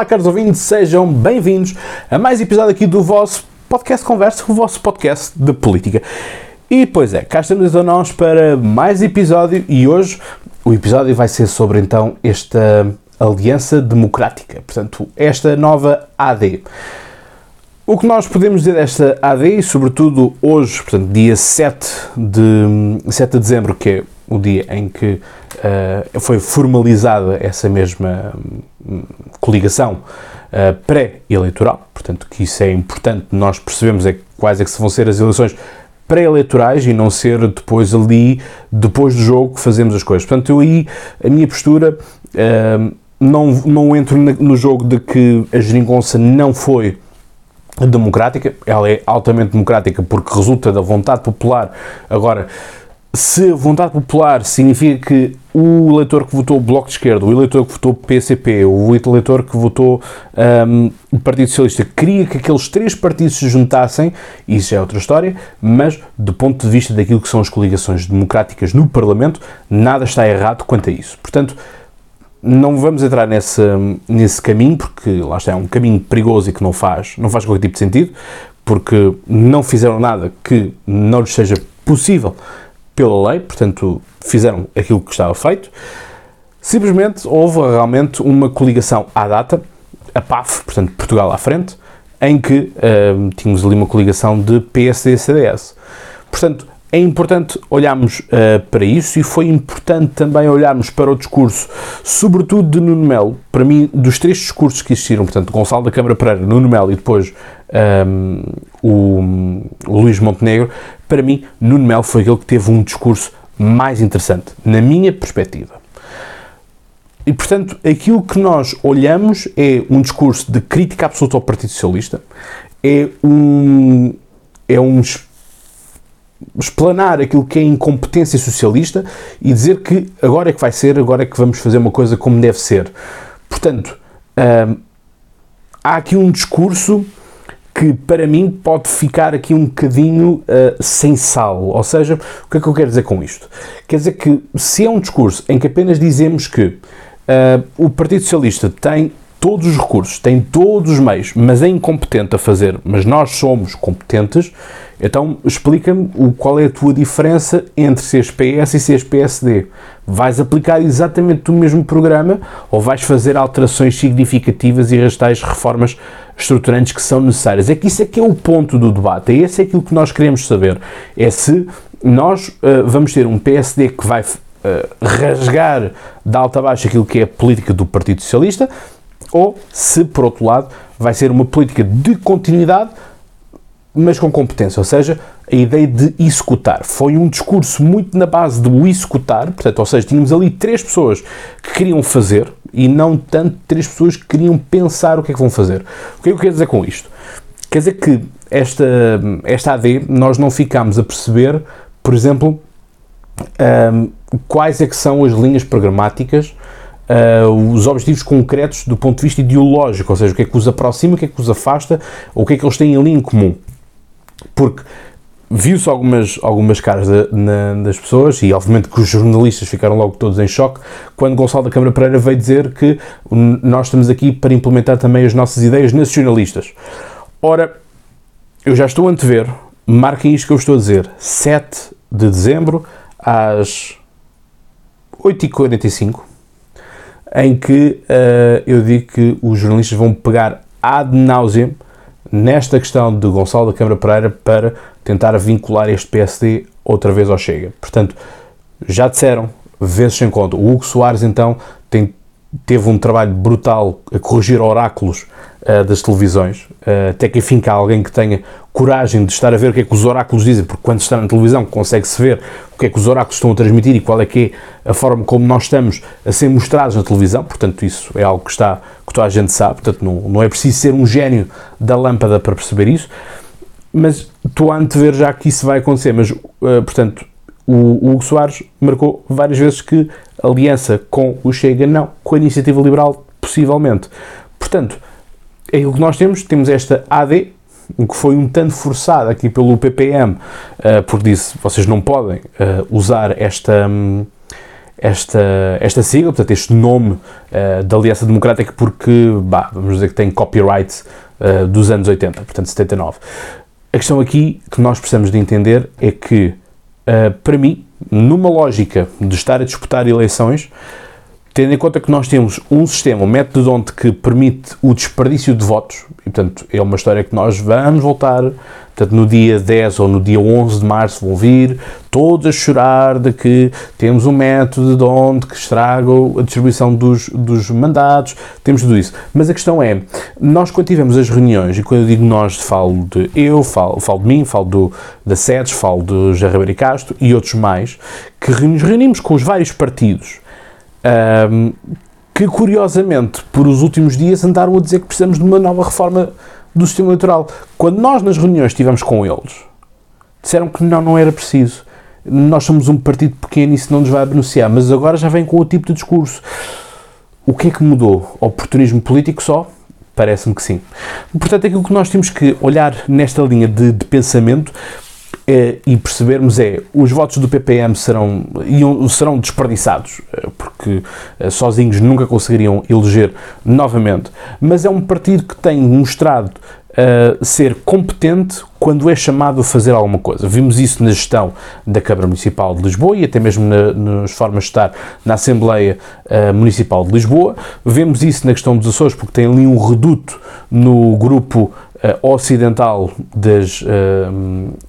Olá, caros ouvintes, sejam bem-vindos a mais episódio aqui do vosso podcast Conversa, o vosso podcast de política. E pois é, cá estamos a nós para mais episódio e hoje o episódio vai ser sobre então esta Aliança Democrática, portanto, esta nova AD. O que nós podemos dizer desta AD, e sobretudo hoje, portanto, dia 7 de, 7 de dezembro, que é o dia em que uh, foi formalizada essa mesma um, coligação uh, pré-eleitoral, portanto, que isso é importante, nós percebemos é quais é que vão ser as eleições pré-eleitorais e não ser depois ali, depois do jogo, que fazemos as coisas. Portanto, eu aí, a minha postura, uh, não, não entro no jogo de que a geringonça não foi democrática, ela é altamente democrática porque resulta da vontade popular. Agora, se a vontade popular significa que o eleitor que votou Bloco de Esquerda, o eleitor que votou PCP, o eleitor que votou um, o Partido Socialista, queria que aqueles três partidos se juntassem, isso é outra história, mas do ponto de vista daquilo que são as coligações democráticas no Parlamento, nada está errado quanto a isso. Portanto, não vamos entrar nesse, nesse caminho, porque lá está, é um caminho perigoso e que não faz, não faz qualquer tipo de sentido, porque não fizeram nada que não lhes seja possível pela lei, portanto, fizeram aquilo que estava feito. Simplesmente houve realmente uma coligação à data, a PAF, portanto, Portugal à frente, em que uh, tínhamos ali uma coligação de PSD e CDS. Portanto, é importante olharmos uh, para isso e foi importante também olharmos para o discurso, sobretudo de Nuno Melo. Para mim, dos três discursos que existiram, portanto, Gonçalo da Câmara Pereira, Nuno Melo e depois um, o, o Luís Montenegro, para mim, Nuno Melo foi aquele que teve um discurso mais interessante, na minha perspectiva. E, portanto, aquilo que nós olhamos é um discurso de crítica absoluta ao Partido Socialista, é um, é um explanar aquilo que é incompetência socialista e dizer que agora é que vai ser, agora é que vamos fazer uma coisa como deve ser. Portanto, hum, há aqui um discurso que para mim pode ficar aqui um bocadinho uh, sem sal. Ou seja, o que é que eu quero dizer com isto? Quer dizer que se é um discurso em que apenas dizemos que uh, o Partido Socialista tem todos os recursos, tem todos os meios, mas é incompetente a fazer, mas nós somos competentes, então explica-me qual é a tua diferença entre seres PS e seres PSD. Vais aplicar exatamente o mesmo programa ou vais fazer alterações significativas e as tais reformas estruturantes que são necessárias? É que isso é que é o ponto do debate, é esse é aquilo que nós queremos saber. É se nós uh, vamos ter um PSD que vai uh, rasgar de alta a baixo aquilo que é a política do Partido Socialista, ou se, por outro lado, vai ser uma política de continuidade, mas com competência, ou seja, a ideia de executar. Foi um discurso muito na base do executar, portanto, ou seja, tínhamos ali três pessoas que queriam fazer e não tanto três pessoas que queriam pensar o que é que vão fazer. O que é que eu quero dizer com isto? Quer dizer que esta, esta AD nós não ficámos a perceber, por exemplo, um, quais é que são as linhas programáticas uh, os objetivos concretos do ponto de vista ideológico, ou seja, o que é que os aproxima, o que é que os afasta, ou o que é que eles têm ali em comum. Porque viu-se algumas, algumas caras de, na, das pessoas, e obviamente que os jornalistas ficaram logo todos em choque, quando Gonçalo da Câmara Pereira veio dizer que nós estamos aqui para implementar também as nossas ideias nacionalistas. Ora, eu já estou a antever, marquem isto que eu estou a dizer, 7 de dezembro, às 8h45, em que uh, eu digo que os jornalistas vão pegar ad nauseam nesta questão de Gonçalo da Câmara Pereira para tentar vincular este PSD outra vez ao Chega. Portanto, já disseram, vezes sem conta, o Hugo Soares então tem, teve um trabalho brutal a corrigir oráculos uh, das televisões, uh, até que enfim que há alguém que tenha coragem de estar a ver o que é que os oráculos dizem, porque quando está na televisão consegue-se ver o que é que os oráculos estão a transmitir e qual é que é a forma como nós estamos a ser mostrados na televisão, portanto isso é algo que está, que toda a gente sabe, portanto não, não é preciso ser um gênio da lâmpada para perceber isso, mas estou a antever já que isso vai acontecer, mas uh, portanto o, o Hugo Soares marcou várias vezes que aliança com o Chega não, com a iniciativa liberal possivelmente. Portanto, é aquilo que nós temos, temos esta AD, que foi um tanto forçada aqui pelo PPM, uh, eh, porque disse, vocês não podem uh, usar esta, um, esta, esta sigla, portanto, este nome uh, da Aliança Democrática, porque, bah, vamos dizer que tem copyright uh, dos anos 80, portanto, 79. A questão aqui que nós precisamos de entender é que, uh, para mim, numa lógica de estar a disputar eleições, tendo em conta que nós temos um sistema, um método de onde que permite o desperdício de votos, e portanto é uma história que nós vamos voltar, portanto no dia 10 ou no dia 11 de março vão vir todos a chorar de que temos um método de onde que estraga a distribuição dos, dos mandatos, temos tudo isso. Mas a questão é, nós quando tivemos as reuniões, e quando eu digo nós, falo de eu, falo, falo de mim, falo do, da SEDES, falo do Jair Ribeiro Castro e outros mais, que nos reunimos com os vários partidos, um, que curiosamente, por os últimos dias, andaram a dizer que precisamos de uma nova reforma do sistema eleitoral. Quando nós nas reuniões estivemos com eles, disseram que não, não era preciso. Nós somos um partido pequeno e isso não nos vai beneficiar, mas agora já vem com o tipo de discurso. O que é que mudou? Oportunismo político só? Parece-me que sim. Portanto, aquilo que nós temos que olhar nesta linha de, de pensamento é, e percebermos é os votos do PPM serão, serão desperdiçados, eh, porque eh, sozinhos nunca conseguiriam eleger novamente, mas é um partido que tem mostrado uh, ser competente quando é chamado a fazer alguma coisa. Vimos isso na gestão da Câmara Municipal de Lisboa e até mesmo na, nas formas de estar na Assembleia uh, Municipal de Lisboa. Vemos isso na questão dos Açores, porque tem ali um reduto no grupo ocidental das, uh,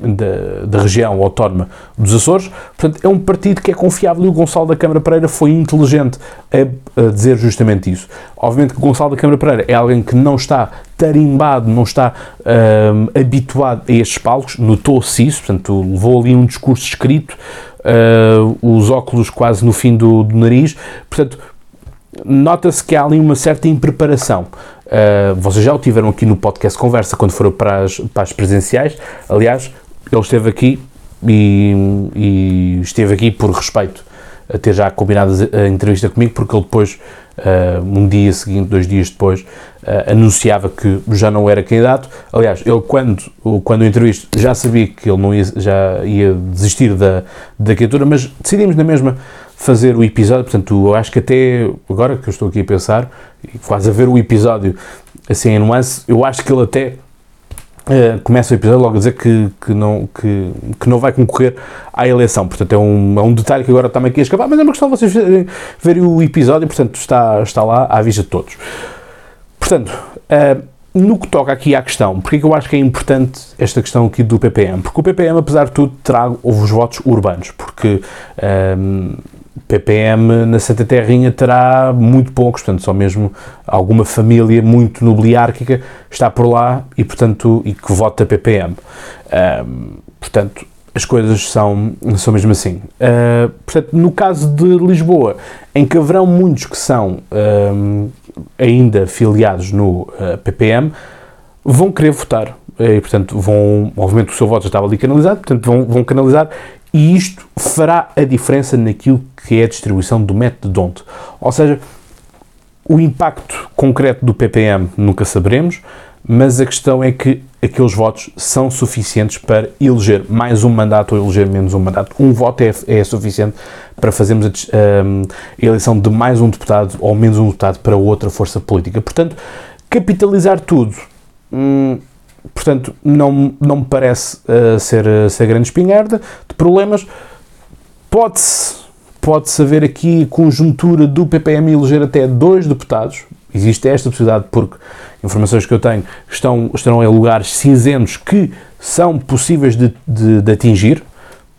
da, da, região autónoma dos Açores. Portanto, é um partido que é confiável e o Gonçalo da Câmara Pereira foi inteligente a, a, dizer justamente isso. Obviamente que o Gonçalo da Câmara Pereira é alguém que não está tarimbado, não está uh, habituado a estes palcos, notou-se isso, portanto, levou ali um discurso escrito, os óculos quase no fim do, do nariz, portanto, nota-se que há ali uma certa impreparação. Uh, vocês já o tiveram aqui no podcast Conversa quando foram para as, para as presenciais. Aliás, ele esteve aqui e, e, esteve aqui por respeito a ter já combinado a entrevista comigo, porque ele depois, uh, um dia seguinte, dois dias depois, uh, anunciava que já não era candidato. Aliás, ele quando, quando o entrevisto já sabia que ele não ia, já ia desistir da, da candidatura, mas decidimos na mesma fazer o episódio, portanto, eu acho que até agora que eu estou aqui a pensar, quase a ver o episódio assim em nuance, eu acho que ele até uh, começa o episódio logo a dizer que, que, não, que, que não vai concorrer à eleição, portanto é um, é um detalhe que agora está-me aqui a escapar, mas é uma questão de vocês verem, verem o episódio, portanto está, está lá à vista de todos. Portanto, uh, no que toca aqui à questão, porque é que eu acho que é importante esta questão aqui do PPM? Porque o PPM, apesar de tudo, terá os votos urbanos, porque eh, PPM na Santa Terrinha terá muito poucos, portanto, só mesmo alguma família muito nobiliárquica está por lá e, portanto, e que vota PPM. Portanto, as coisas são, são mesmo assim. Uh, portanto, no caso de Lisboa, em que haverão muitos que são ainda filiados no uh, PPM, vão querer votar. E, portanto, vão, obviamente o seu voto já estava ali canalizado, portanto, vão, vão canalizar e isto fará a diferença naquilo que é a distribuição do método de D'Hondt. Ou seja, o impacto concreto do PPM nunca saberemos, mas a questão é que aqueles votos são suficientes para eleger mais um mandato ou eleger menos um mandato. Um voto é, é suficiente para fazermos a, a, eleição de mais um deputado ou menos um deputado para outra força política. Portanto, capitalizar tudo. Hum, portanto, não, não me parece uh, ser, uh, ser grande espingarda de problemas. Pode-se pode-se haver aqui conjuntura do PPM eleger até dois deputados. Existe esta possibilidade porque informações que eu tenho estão, estarão em lugares cinzentos que são possíveis de, de, de atingir.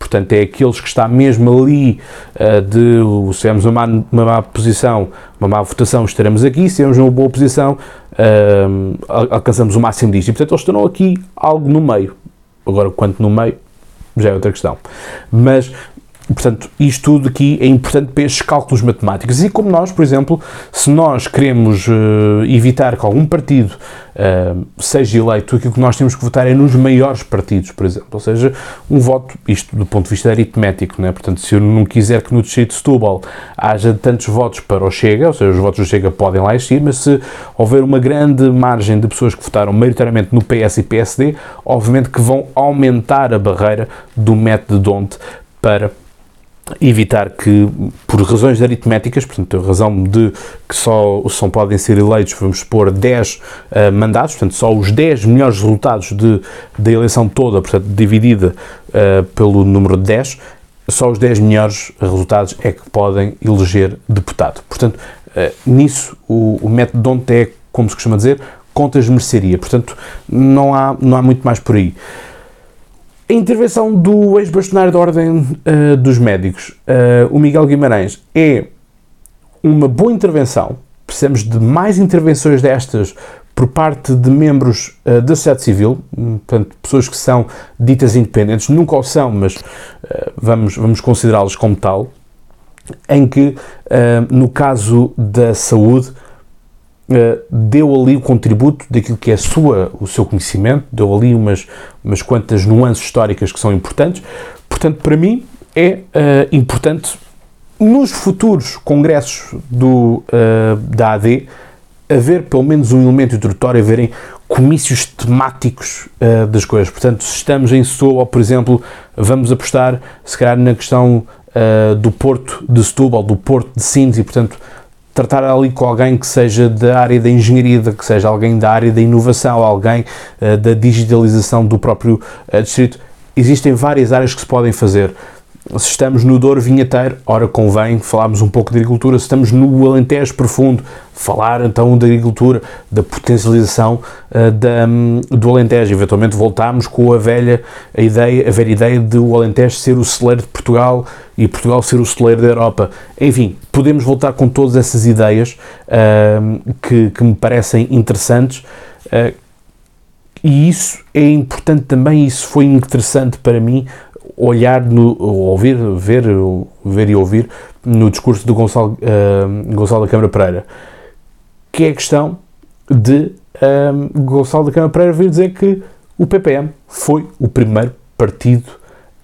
Portanto, é aqueles que está mesmo ali uh, de se tivermos uma uma má posição, uma má votação, estaremos aqui. Se tivermos uma boa posição, uh, alcançamos o máximo disto. E, portanto, eles estarão aqui algo no meio. Agora, quanto no meio, já é outra questão. Mas Portanto, isto tudo aqui é importante para estes cálculos matemáticos. E como nós, por exemplo, se nós queremos uh, evitar que algum partido uh, seja eleito, aquilo que nós temos que votar é nos maiores partidos, por exemplo. Ou seja, um voto, isto do ponto de vista aritmético, né? portanto, se eu não quiser que no distrito de Setúbal haja tantos votos para o Chega, ou seja, os votos do Chega podem lá existir, mas se houver uma grande margem de pessoas que votaram maioritariamente no PS e PSD, obviamente que vão aumentar a barreira do método de Donte para evitar que, por razões aritméticas, portanto, a razão de que só, só podem ser eleitos, vamos supor, 10 uh, mandatos, portanto, só os 10 melhores resultados de, da eleição toda, portanto, dividida uh, pelo número de 10, só os 10 melhores resultados é que podem eleger deputado. Portanto, uh, nisso, o, o método de ontem é, como se costuma dizer, contas mercearia. Portanto, não há, não há muito mais por aí. A intervenção do ex-bastonário da Ordem uh, dos Médicos, uh, o Miguel Guimarães, é uma boa intervenção. Precisamos de mais intervenções destas por parte de membros uh, da sociedade civil, portanto, pessoas que são ditas independentes, nunca o são, mas vamos, vamos considerá-los como tal, em que, no caso da saúde, Uh, deu ali o contributo daquilo que é sua, o seu conhecimento, deu ali umas, umas quantas nuances históricas que são importantes. Portanto, para mim é uh, importante nos futuros congressos do, uh, da AD haver pelo menos um elemento introdutório, haverem comícios temáticos das coisas. Portanto, se estamos em Setúbal, por exemplo, vamos apostar, se calhar, na questão do Porto de Setúbal, do Porto de Sines e, portanto, tratar ali com alguém que seja da área da engenharia, que seja alguém da área da inovação, alguém uh, da digitalização do próprio uh, distrito. Existem várias áreas que se podem fazer. Se estamos no Douro Vinheteiro, ora convém falarmos um pouco de agricultura. Se estamos no Alentejo Profundo, falar então da agricultura, da potencialização uh, da, um, do Alentejo. Eventualmente voltarmos com a velha a ideia, a velha ideia de o Alentejo ser o celeiro de Portugal e Portugal ser o celeiro da Europa. Enfim, podemos voltar com todas essas ideias uh, que, que, me parecem interessantes. Uh, e isso é importante também, isso foi interessante para mim, olhar, no, ouvir, ver, ver e ouvir no discurso do Gonçalo, uh, Gonçalo da Câmara Pereira, que é a questão de um, Gonçalo da Câmara Pereira vir dizer que o PPM foi o primeiro partido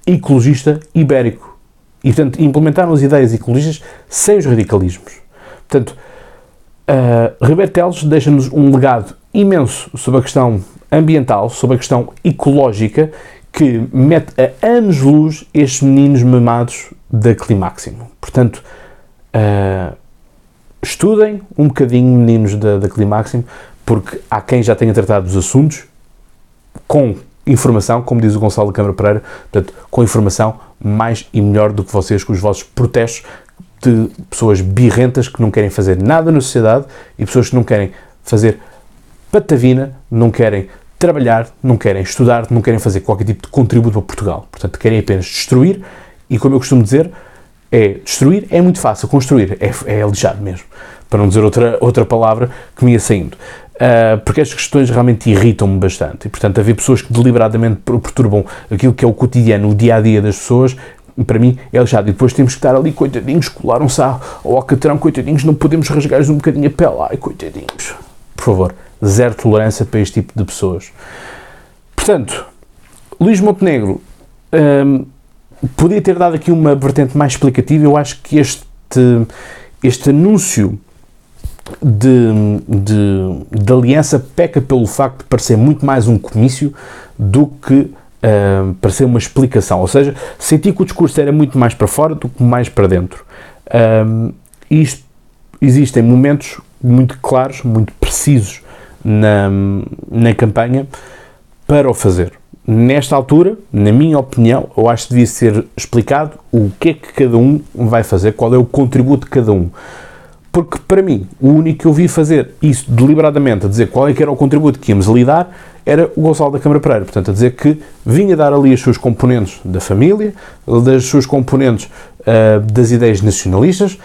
ecologista ibérico. E, portanto, implementaram as ideias ecologistas sem os radicalismos. Portanto, uh, Ribeiro Teles deixa-nos um legado imenso sobre a questão ambiental, sobre a questão ecológica que mete a anos-luz estes meninos mamados da Climáximo. Portanto, uh, estudem um bocadinho, meninos da, da Climáximo, porque há quem já tenha tratado dos assuntos com informação, como diz o Gonçalo Câmara Pereira, portanto, com informação mais e melhor do que vocês com os vossos protestos de pessoas birrentas que não querem fazer nada na sociedade e pessoas que não querem fazer patavina, não querem trabalhar, não querem estudar, não querem fazer qualquer tipo de contributo para Portugal. Portanto, querem apenas destruir e, como eu costumo dizer, é destruir é muito fácil, construir é, é lixado mesmo. Para não dizer outra, outra palavra que me ia saindo. Uh, porque estas questões realmente irritam-me bastante. E, portanto, haver pessoas que deliberadamente perturbam aquilo que é o cotidiano, o dia a dia das pessoas, para mim é lixado. E depois temos que estar ali, coitadinhos, colaram-se ao alcatrão, coitadinhos, não podemos rasgar-lhes um bocadinho a pele. Ai, coitadinhos. Por favor, zero tolerância para este tipo de pessoas. Portanto, Luís Montenegro um, podia ter dado aqui uma vertente mais explicativa. Eu acho que este, este anúncio de, de, de aliança peca pelo facto de parecer muito mais um comício do que uh, parecer uma explicação. Ou seja, senti que o discurso era muito mais para fora do que mais para dentro. Um, isto, existem momentos muito claros, muito precisos na, na campanha para o fazer. Nesta altura, na minha opinião, eu acho que devia ser explicado o que é que cada um vai fazer, qual é o contributo de cada um. Porque, para mim, o único que eu vi fazer isso deliberadamente, a dizer qual é que era o contributo que íamos lidar, era o Gonçalo da Câmara Pereira. Portanto, a dizer que vinha dar ali as suas componentes da família, das suas componentes uh, das ideias nacionalistas,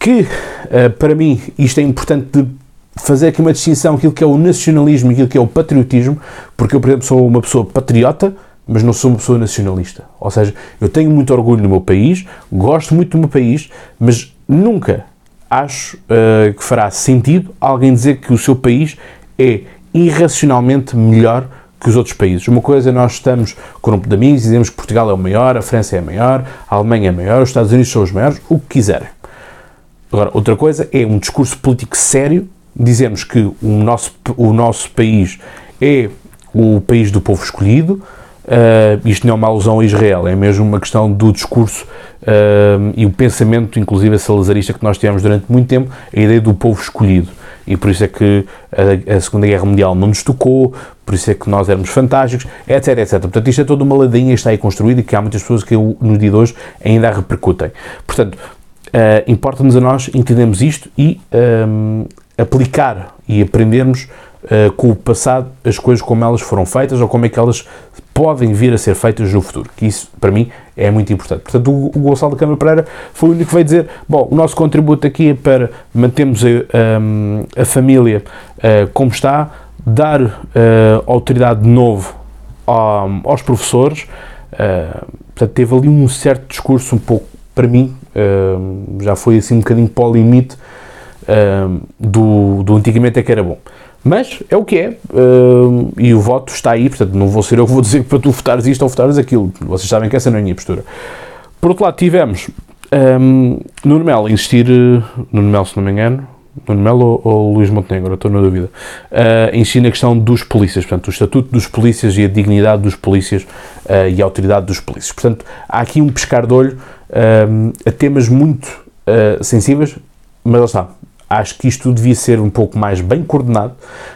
que, uh, para mim, isto é importante de fazer aqui uma distinção aquilo que é o nacionalismo e aquilo que é o patriotismo, porque eu, por exemplo, sou uma pessoa patriota, mas não sou uma pessoa nacionalista. Ou seja, eu tenho muito orgulho no meu país, gosto muito do meu país, mas nunca acho uh, que fará sentido alguém dizer que o seu país é irracionalmente melhor que os outros países. Uma coisa é nós estamos com um grupo de amigos e dizemos que Portugal é o maior, a França é a maior, a Alemanha é a maior, os Estados Unidos são os maiores, o que quiserem. Agora, outra coisa é um discurso político sério dizemos que o nosso, o nosso país é o país do povo escolhido, uh, isto não é uma alusão a Israel, é mesmo uma questão do discurso uh, e o pensamento, inclusive salazarista, que nós tivemos durante muito tempo, a ideia do povo escolhido. E por isso é que a, a Segunda Guerra Mundial não nos tocou, por isso é que nós éramos fantásticos, etc, etc. Portanto, isto é toda uma ladinha que está aí construída e que há muitas pessoas que no dia de hoje ainda a repercutem. Portanto, uh, importa-nos a nós entendermos isto e um, aplicar e aprendermos uh, com o passado as coisas como elas foram feitas ou como é que elas podem vir a ser feitas no futuro, que isso para mim é muito importante. Portanto, o, o Gonçalo da Câmara Pereira foi o único que veio dizer: bom, o nosso contributo aqui é para mantermos a, a, a família uh, como está, dar uh, autoridade de novo aos professores. Portanto, teve ali um certo discurso, um pouco, para mim, já foi assim um bocadinho para o limite do, do antigamente é que era bom. Mas é o que é, uh, e o voto está aí, portanto não vou ser eu que vou dizer para tu votares isto ou votares aquilo. Vocês sabem que essa não é a minha postura. Por outro lado, tivemos um, Nuno Melo insistir, Nuno Melo se não me engano, Nuno Melo ou, ou Luís Montenegro, estou na dúvida, uh, insistir na questão dos polícias, portanto, o estatuto dos polícias e a dignidade dos polícias uh, e a autoridade dos polícias. Portanto, há aqui um pescar de olho a temas muito uh, sensíveis, mas lá está, Acho que isto devia ser um pouco mais bem coordenado,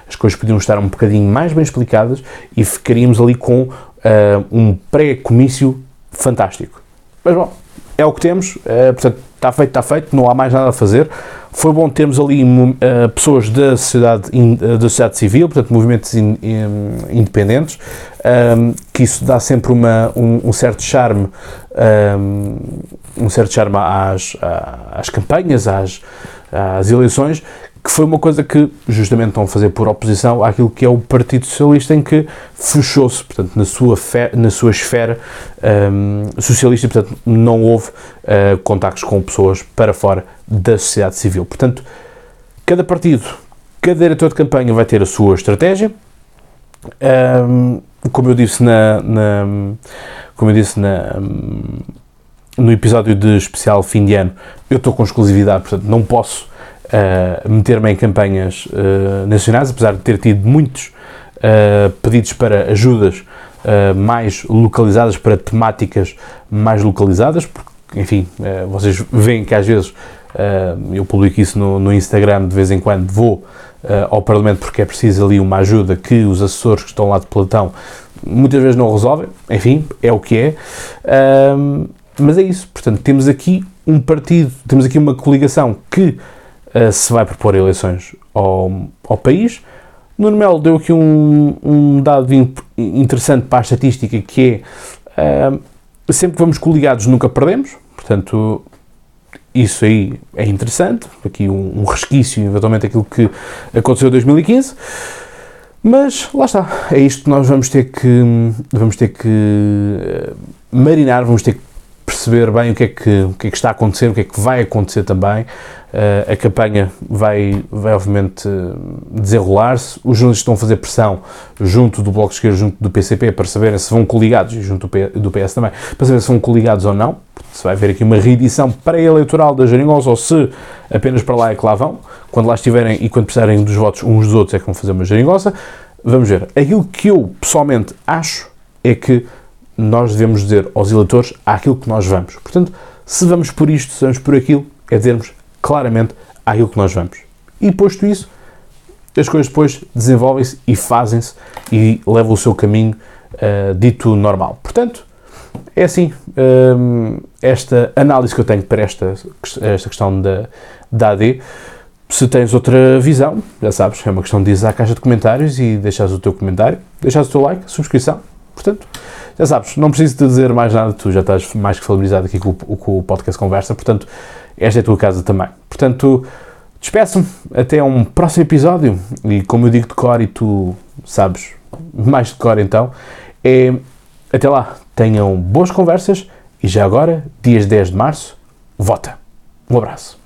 as coisas podiam estar um bocadinho mais bem explicadas e ficaríamos ali com uh, um pré-comício fantástico. Mas bom, é o que temos, uh, portanto, está feito, está feito, não há mais nada a fazer. Foi bom termos ali uh, pessoas da sociedade, in, da sociedade civil, portanto, movimentos in, in, independentes, um, que isso dá sempre uma, um, um certo charme, um, um certo charme às, às campanhas, às às eleições, que foi uma coisa que justamente estão a fazer por oposição àquilo que é o Partido Socialista, em que fechou-se, portanto, na sua, fe, na sua esfera um, socialista, e, portanto, não houve uh, contactos com pessoas para fora da sociedade civil. Portanto, cada partido, cada diretor de campanha vai ter a sua estratégia. Um, como eu disse na, na como eu disse na, no episódio de especial fim de ano, eu estou com exclusividade, portanto não posso uh, meter-me em campanhas uh, nacionais, apesar de ter tido muitos uh, pedidos para ajudas mais localizadas, para temáticas mais localizadas, porque, enfim, vocês veem que às vezes eu publico isso no, no, Instagram de vez em quando, vou ao Parlamento porque é preciso ali uma ajuda que os assessores que estão lá de pelotão muitas vezes não resolvem, enfim, é o que é. Mas é isso, portanto, temos aqui um partido, temos aqui uma coligação que uh, se vai propor eleições ao, ao país. Nuno Melo deu aqui um, um dado interessante para a estatística que é uh, sempre que vamos coligados nunca perdemos, portanto isso aí é interessante, aqui um, um resquício eventualmente aquilo que aconteceu em 2015. Mas lá está, é isto que nós vamos ter que vamos ter que eh, marinar, vamos ter que perceber bem o que, é que, o que é que está a acontecer, o que é que vai acontecer também. Uh, a campanha vai, vai obviamente desenrolar-se. Os jornalistas estão a fazer pressão junto do Bloco de Esquerda, junto do PCP, para saberem se vão coligados, e junto do, P, do PS também, para saber se vão coligados ou não. Se vai haver aqui uma reedição pré-eleitoral da Jeringonça ou se apenas para lá é que lá vão. Quando lá estiverem e quando precisarem dos votos uns dos outros é que vão fazer uma Jeringonça. Vamos ver. Aquilo que eu pessoalmente acho é que nós devemos dizer aos eleitores aquilo que nós vamos. Portanto, se vamos por isto, se vamos por aquilo, é dizermos claramente aquilo que nós vamos. E posto isso, as coisas depois desenvolvem-se e fazem-se e levam o seu caminho uh, dito normal. Portanto, é assim, um, esta análise que eu tenho para esta, esta questão da, da AD. Se tens outra visão, já sabes, é uma questão de ir à caixa de comentários e deixares o teu comentário, deixares o teu like, subscrição. Portanto, já sabes, não preciso te dizer mais nada, tu já estás mais que familiarizado aqui com, com o podcast Conversa, portanto, esta é a tua casa também. Portanto, despeço-me até um próximo episódio e como eu digo de cor e tu sabes mais de cor então, é até lá, tenham boas conversas e já agora, dias 10 de março, vota. Um abraço.